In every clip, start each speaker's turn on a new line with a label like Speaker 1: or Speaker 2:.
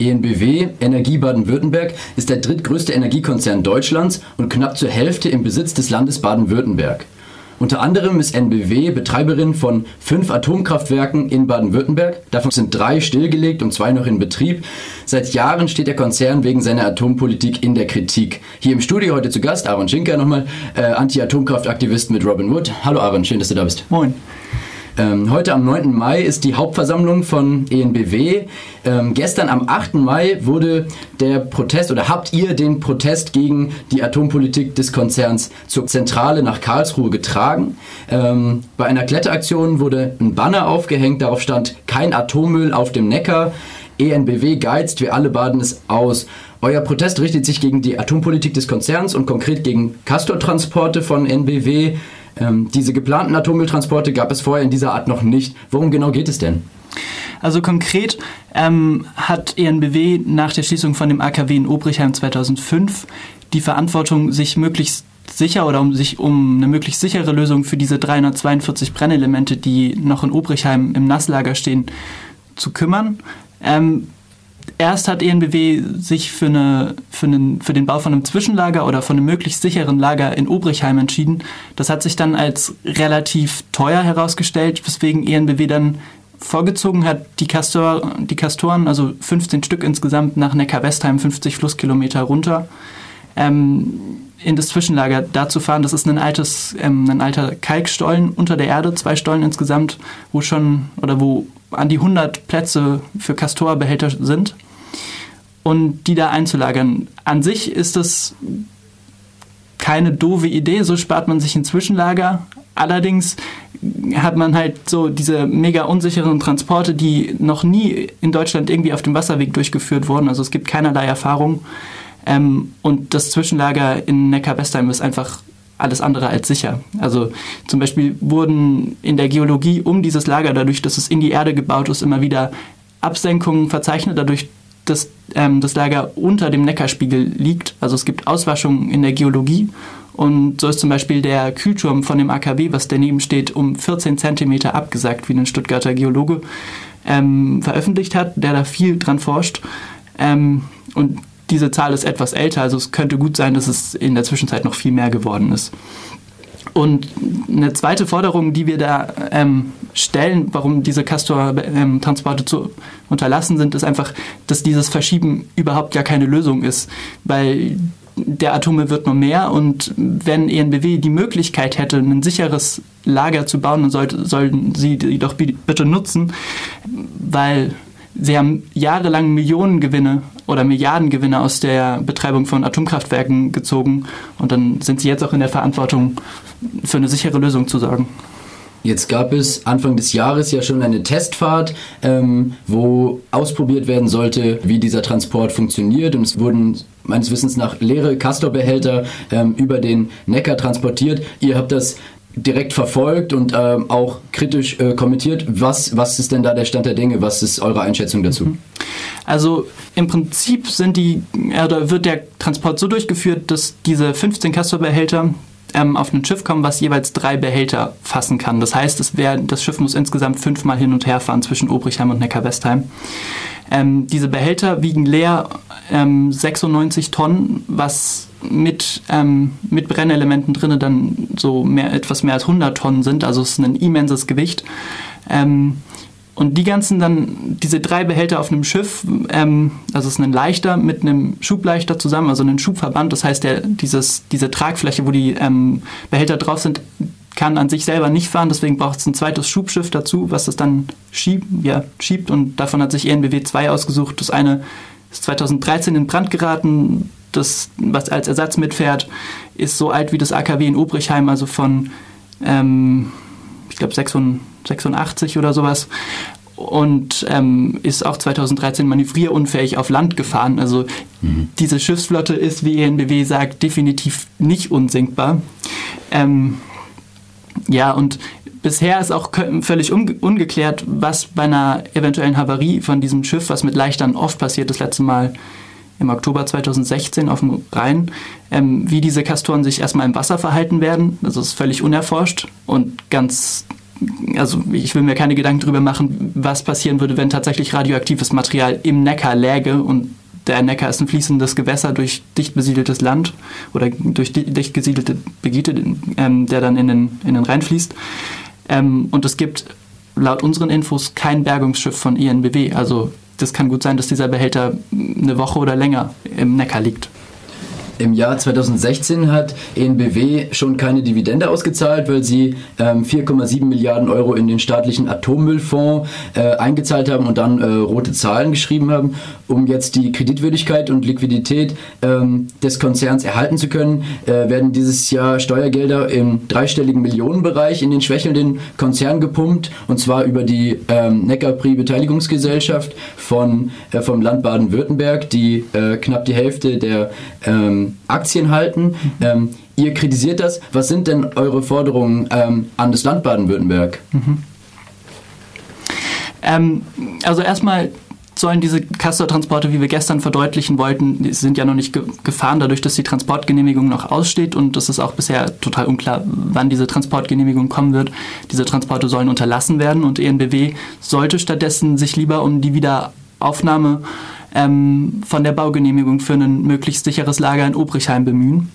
Speaker 1: ENBW, Energie Baden-Württemberg, ist der drittgrößte Energiekonzern Deutschlands und knapp zur Hälfte im Besitz des Landes Baden-Württemberg. Unter anderem ist NBW Betreiberin von fünf Atomkraftwerken in Baden-Württemberg. Davon sind drei stillgelegt und zwei noch in Betrieb. Seit Jahren steht der Konzern wegen seiner Atompolitik in der Kritik. Hier im Studio heute zu Gast Aaron Schinker nochmal, äh, Anti-Atomkraftaktivist mit Robin Wood. Hallo Aaron, schön, dass du da bist.
Speaker 2: Moin.
Speaker 1: Ähm, heute am 9. Mai ist die Hauptversammlung von ENBW. Ähm, gestern am 8. Mai wurde der Protest oder habt ihr den Protest gegen die Atompolitik des Konzerns zur Zentrale nach Karlsruhe getragen. Ähm, bei einer Kletteraktion wurde ein Banner aufgehängt, darauf stand kein Atommüll auf dem Neckar. ENBW geizt, wir alle baden es aus. Euer Protest richtet sich gegen die Atompolitik des Konzerns und konkret gegen Castortransporte von NBW. Ähm, diese geplanten Atommülltransporte gab es vorher in dieser Art noch nicht. Worum genau geht es denn?
Speaker 2: Also konkret ähm, hat ENBW nach der Schließung von dem AKW in Obrichheim 2005 die Verantwortung, sich möglichst sicher oder um sich um eine möglichst sichere Lösung für diese 342 Brennelemente, die noch in Obrichheim im Nasslager stehen, zu kümmern. Ähm, erst hat ENBW sich für, eine, für, einen, für den Bau von einem Zwischenlager oder von einem möglichst sicheren Lager in Obrichheim entschieden. Das hat sich dann als relativ teuer herausgestellt, weswegen ENBW dann vorgezogen hat, die, Castor, die Castoren, also 15 Stück insgesamt, nach Neckar-Westheim, 50 Flusskilometer runter, ähm, in das Zwischenlager da zu fahren. Das ist ein, altes, ähm, ein alter Kalkstollen unter der Erde, zwei Stollen insgesamt, wo schon oder wo an die 100 Plätze für Castorbehälter sind und die da einzulagern. An sich ist das keine doofe Idee, so spart man sich ein Zwischenlager. Allerdings hat man halt so diese mega unsicheren Transporte, die noch nie in Deutschland irgendwie auf dem Wasserweg durchgeführt wurden. Also es gibt keinerlei Erfahrung. Ähm, und das Zwischenlager in Neckar-Westheim ist einfach alles andere als sicher. Also zum Beispiel wurden in der Geologie um dieses Lager, dadurch, dass es in die Erde gebaut ist, immer wieder Absenkungen verzeichnet, dadurch dass ähm, das Lager unter dem Neckarspiegel liegt. Also es gibt Auswaschungen in der Geologie. Und so ist zum Beispiel der Kühlturm von dem AKW, was daneben steht, um 14 Zentimeter abgesagt, wie ein Stuttgarter Geologe ähm, veröffentlicht hat, der da viel dran forscht. Ähm, und diese Zahl ist etwas älter, also es könnte gut sein, dass es in der Zwischenzeit noch viel mehr geworden ist. Und eine zweite Forderung, die wir da ähm, stellen, warum diese Castor-Transporte zu unterlassen sind, ist einfach, dass dieses Verschieben überhaupt gar keine Lösung ist, weil der Atome wird nur mehr und wenn ENBW die Möglichkeit hätte, ein sicheres Lager zu bauen, dann sollte, sollten sie die doch bitte nutzen, weil sie haben jahrelang Millionengewinne oder Milliardengewinne aus der Betreibung von Atomkraftwerken gezogen und dann sind sie jetzt auch in der Verantwortung, für eine sichere Lösung zu sorgen.
Speaker 1: Jetzt gab es Anfang des Jahres ja schon eine Testfahrt, ähm, wo ausprobiert werden sollte, wie dieser Transport funktioniert. Und es wurden meines Wissens nach leere Castorbehälter ähm, über den Neckar transportiert. Ihr habt das direkt verfolgt und ähm, auch kritisch äh, kommentiert. Was, was ist denn da der Stand der Dinge? Was ist eure Einschätzung dazu? Mhm.
Speaker 2: Also im Prinzip sind die, oder wird der Transport so durchgeführt, dass diese 15 Castor-Behälter ähm, auf ein Schiff kommen, was jeweils drei Behälter fassen kann. Das heißt, es wär, das Schiff muss insgesamt fünfmal hin und her fahren zwischen Obrichheim und Neckar-Westheim. Ähm, diese Behälter wiegen leer ähm, 96 Tonnen, was mit, ähm, mit Brennelementen drin dann so mehr, etwas mehr als 100 Tonnen sind. Also es ist ein immenses Gewicht. Ähm, und die ganzen dann, diese drei Behälter auf einem Schiff, ähm, also es ist ein Leichter mit einem Schubleichter zusammen, also ein Schubverband. Das heißt, der, dieses, diese Tragfläche, wo die ähm, Behälter drauf sind, kann an sich selber nicht fahren. Deswegen braucht es ein zweites Schubschiff dazu, was das dann schieb, ja, schiebt. Und davon hat sich ENBW 2 ausgesucht. Das eine ist 2013 in Brand geraten. Das, was als Ersatz mitfährt, ist so alt wie das AKW in Obrichheim, also von, ähm, ich glaube, 86 86 oder sowas und ähm, ist auch 2013 manövrierunfähig auf Land gefahren. Also mhm. diese Schiffsflotte ist, wie ENBW sagt, definitiv nicht unsinkbar. Ähm, ja, und bisher ist auch völlig ungeklärt, was bei einer eventuellen Havarie von diesem Schiff, was mit Leichtern oft passiert, das letzte Mal im Oktober 2016 auf dem Rhein, ähm, wie diese Kastoren sich erstmal im Wasser verhalten werden. Das ist völlig unerforscht und ganz also ich will mir keine Gedanken darüber machen, was passieren würde, wenn tatsächlich radioaktives Material im Neckar läge und der Neckar ist ein fließendes Gewässer durch dicht besiedeltes Land oder durch dicht gesiedelte Gebiete, ähm, der dann in den, in den Rhein fließt. Ähm, und es gibt laut unseren Infos kein Bergungsschiff von INBW. Also das kann gut sein, dass dieser Behälter eine Woche oder länger im Neckar liegt.
Speaker 1: Im Jahr 2016 hat ENBW schon keine Dividende ausgezahlt, weil sie ähm, 4,7 Milliarden Euro in den staatlichen Atommüllfonds äh, eingezahlt haben und dann äh, rote Zahlen geschrieben haben. Um jetzt die Kreditwürdigkeit und Liquidität ähm, des Konzerns erhalten zu können, äh, werden dieses Jahr Steuergelder im dreistelligen Millionenbereich in den schwächelnden Konzern gepumpt und zwar über die ähm, Neckarpri Beteiligungsgesellschaft von, äh, vom Land Baden-Württemberg, die äh, knapp die Hälfte der ähm, Aktien halten. Ähm, ihr kritisiert das. Was sind denn eure Forderungen ähm, an das Land Baden-Württemberg? Mhm.
Speaker 2: Ähm, also erstmal sollen diese Castor-Transporte, wie wir gestern verdeutlichen wollten, die sind ja noch nicht ge gefahren, dadurch, dass die Transportgenehmigung noch aussteht und es ist auch bisher total unklar, wann diese Transportgenehmigung kommen wird. Diese Transporte sollen unterlassen werden und ENBW sollte stattdessen sich lieber um die Wiederaufnahme ähm, von der Baugenehmigung für ein möglichst sicheres Lager in Obrichheim bemühen.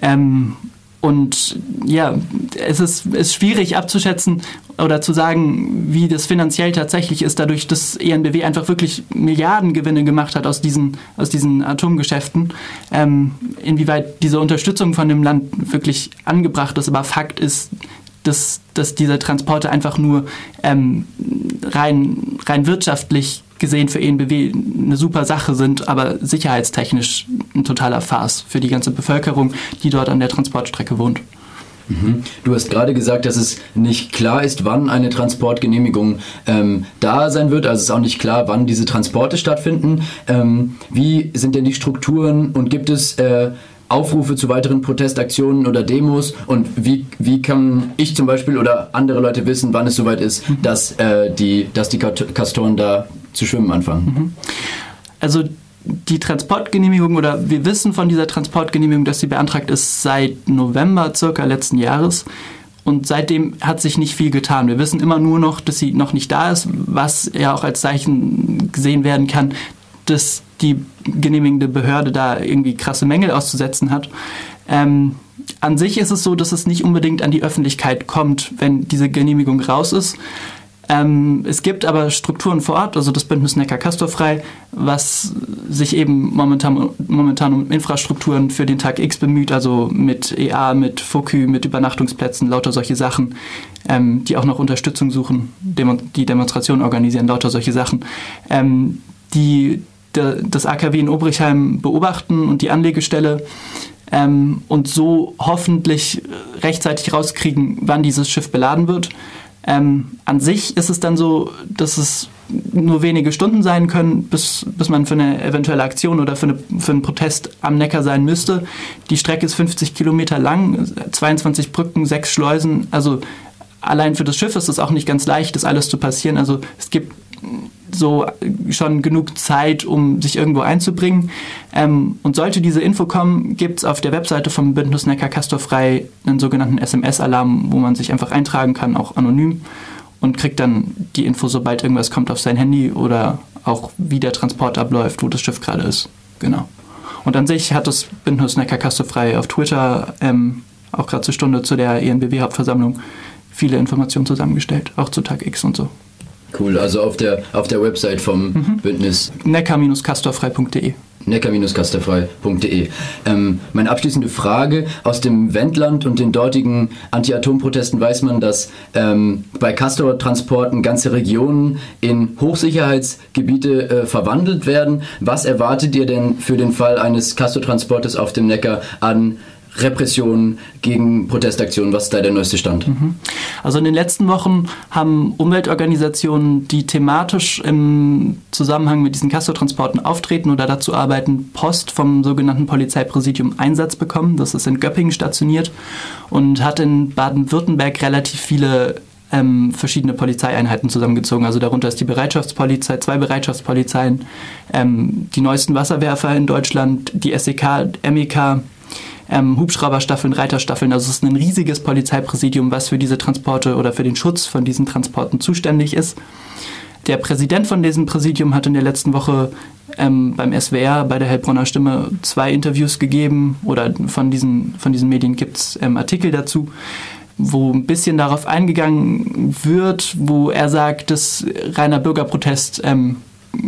Speaker 2: Ähm, und ja, es ist, ist schwierig abzuschätzen oder zu sagen, wie das finanziell tatsächlich ist, dadurch, dass ENBW einfach wirklich Milliardengewinne gemacht hat aus diesen, aus diesen Atomgeschäften. Ähm, inwieweit diese Unterstützung von dem Land wirklich angebracht ist. Aber Fakt ist, dass, dass diese Transporte einfach nur ähm, rein, rein wirtschaftlich gesehen für ENBW eine super Sache sind, aber sicherheitstechnisch ein totaler Farce für die ganze Bevölkerung, die dort an der Transportstrecke wohnt.
Speaker 1: Mhm. Du hast gerade gesagt, dass es nicht klar ist, wann eine Transportgenehmigung ähm, da sein wird. Also es ist auch nicht klar, wann diese Transporte stattfinden. Ähm, wie sind denn die Strukturen und gibt es äh, Aufrufe zu weiteren Protestaktionen oder Demos und wie, wie kann ich zum Beispiel oder andere Leute wissen, wann es soweit ist, mhm. dass, äh, die, dass die Kastoren da zu schwimmen anfangen? Mhm.
Speaker 2: Also die Transportgenehmigung oder wir wissen von dieser Transportgenehmigung, dass sie beantragt ist seit November circa letzten Jahres. Und seitdem hat sich nicht viel getan. Wir wissen immer nur noch, dass sie noch nicht da ist, was ja auch als Zeichen gesehen werden kann, dass die genehmigende Behörde da irgendwie krasse Mängel auszusetzen hat. Ähm, an sich ist es so, dass es nicht unbedingt an die Öffentlichkeit kommt, wenn diese Genehmigung raus ist. Ähm, es gibt aber Strukturen vor Ort, also das Bündnis Neckar-Castorfrei, was sich eben momentan, momentan um Infrastrukturen für den Tag X bemüht, also mit EA, mit FOKÜ, mit Übernachtungsplätzen, lauter solche Sachen, ähm, die auch noch Unterstützung suchen, die Demonstrationen organisieren, lauter solche Sachen. Ähm, die das AKW in Obrichheim beobachten und die Anlegestelle ähm, und so hoffentlich rechtzeitig rauskriegen, wann dieses Schiff beladen wird. Ähm, an sich ist es dann so, dass es nur wenige Stunden sein können, bis, bis man für eine eventuelle Aktion oder für, eine, für einen Protest am Neckar sein müsste. Die Strecke ist 50 Kilometer lang, 22 Brücken, sechs Schleusen. Also allein für das Schiff ist es auch nicht ganz leicht, das alles zu passieren. Also es gibt so schon genug Zeit, um sich irgendwo einzubringen. Ähm, und sollte diese Info kommen, gibt es auf der Webseite vom Bündnis Neckar Castorfrei einen sogenannten SMS-Alarm, wo man sich einfach eintragen kann, auch anonym und kriegt dann die Info, sobald irgendwas kommt auf sein Handy oder auch wie der Transport abläuft, wo das Schiff gerade ist. Genau. Und an sich hat das Bündnis Neckar Castorfrei auf Twitter ähm, auch gerade zur Stunde zu der ENBW-Hauptversammlung viele Informationen zusammengestellt, auch zu Tag X und so.
Speaker 1: Cool, also auf der, auf der Website vom mhm. Bündnis.
Speaker 2: neckar-castorfrei.de
Speaker 1: neckar-castorfrei.de. Ähm, meine abschließende Frage: Aus dem Wendland und den dortigen Anti-Atom-Protesten weiß man, dass ähm, bei Castor-Transporten ganze Regionen in Hochsicherheitsgebiete äh, verwandelt werden. Was erwartet ihr denn für den Fall eines Castor-Transportes auf dem Neckar an Repressionen, gegen Protestaktionen? Was ist da der neueste Stand? Mhm.
Speaker 2: Also in den letzten Wochen haben Umweltorganisationen, die thematisch im Zusammenhang mit diesen Castortransporten auftreten oder dazu arbeiten, Post vom sogenannten Polizeipräsidium Einsatz bekommen. Das ist in Göppingen stationiert und hat in Baden-Württemberg relativ viele ähm, verschiedene Polizeieinheiten zusammengezogen. Also darunter ist die Bereitschaftspolizei, zwei Bereitschaftspolizeien, ähm, die neuesten Wasserwerfer in Deutschland, die SEK, MEK, ähm, Hubschrauberstaffeln, Reiterstaffeln. Also es ist ein riesiges Polizeipräsidium, was für diese Transporte oder für den Schutz von diesen Transporten zuständig ist. Der Präsident von diesem Präsidium hat in der letzten Woche ähm, beim SWR bei der Heilbronner Stimme zwei Interviews gegeben oder von diesen, von diesen Medien gibt es ähm, Artikel dazu, wo ein bisschen darauf eingegangen wird, wo er sagt, dass reiner Bürgerprotest ähm,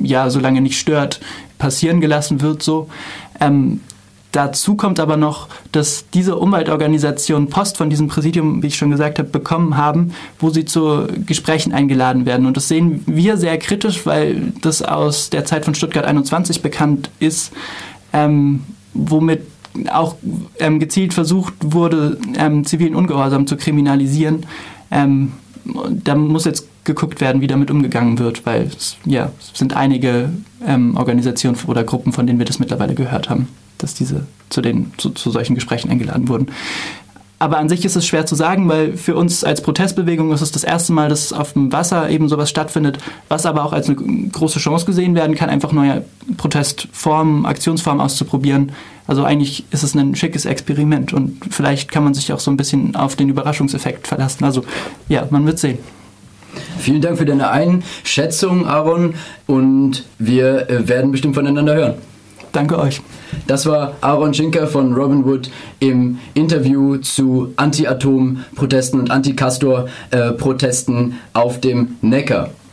Speaker 2: ja, solange nicht stört, passieren gelassen wird so. Ähm, Dazu kommt aber noch, dass diese Umweltorganisationen Post von diesem Präsidium, wie ich schon gesagt habe, bekommen haben, wo sie zu Gesprächen eingeladen werden. Und das sehen wir sehr kritisch, weil das aus der Zeit von Stuttgart 21 bekannt ist, ähm, womit auch ähm, gezielt versucht wurde, ähm, zivilen Ungehorsam zu kriminalisieren. Ähm, da muss jetzt geguckt werden, wie damit umgegangen wird, weil es, ja, es sind einige ähm, Organisationen oder Gruppen, von denen wir das mittlerweile gehört haben dass diese zu, den, zu, zu solchen Gesprächen eingeladen wurden. Aber an sich ist es schwer zu sagen, weil für uns als Protestbewegung ist es das erste Mal, dass auf dem Wasser eben sowas stattfindet, was aber auch als eine große Chance gesehen werden kann, einfach neue Protestformen, Aktionsformen auszuprobieren. Also eigentlich ist es ein schickes Experiment und vielleicht kann man sich auch so ein bisschen auf den Überraschungseffekt verlassen. Also ja, man wird sehen.
Speaker 1: Vielen Dank für deine Einschätzung, Aaron, und wir äh, werden bestimmt voneinander hören.
Speaker 2: Danke euch.
Speaker 1: Das war Aaron Schinker von Robin Wood im Interview zu Anti-Atom-Protesten und Anti-Castor-Protesten auf dem Neckar.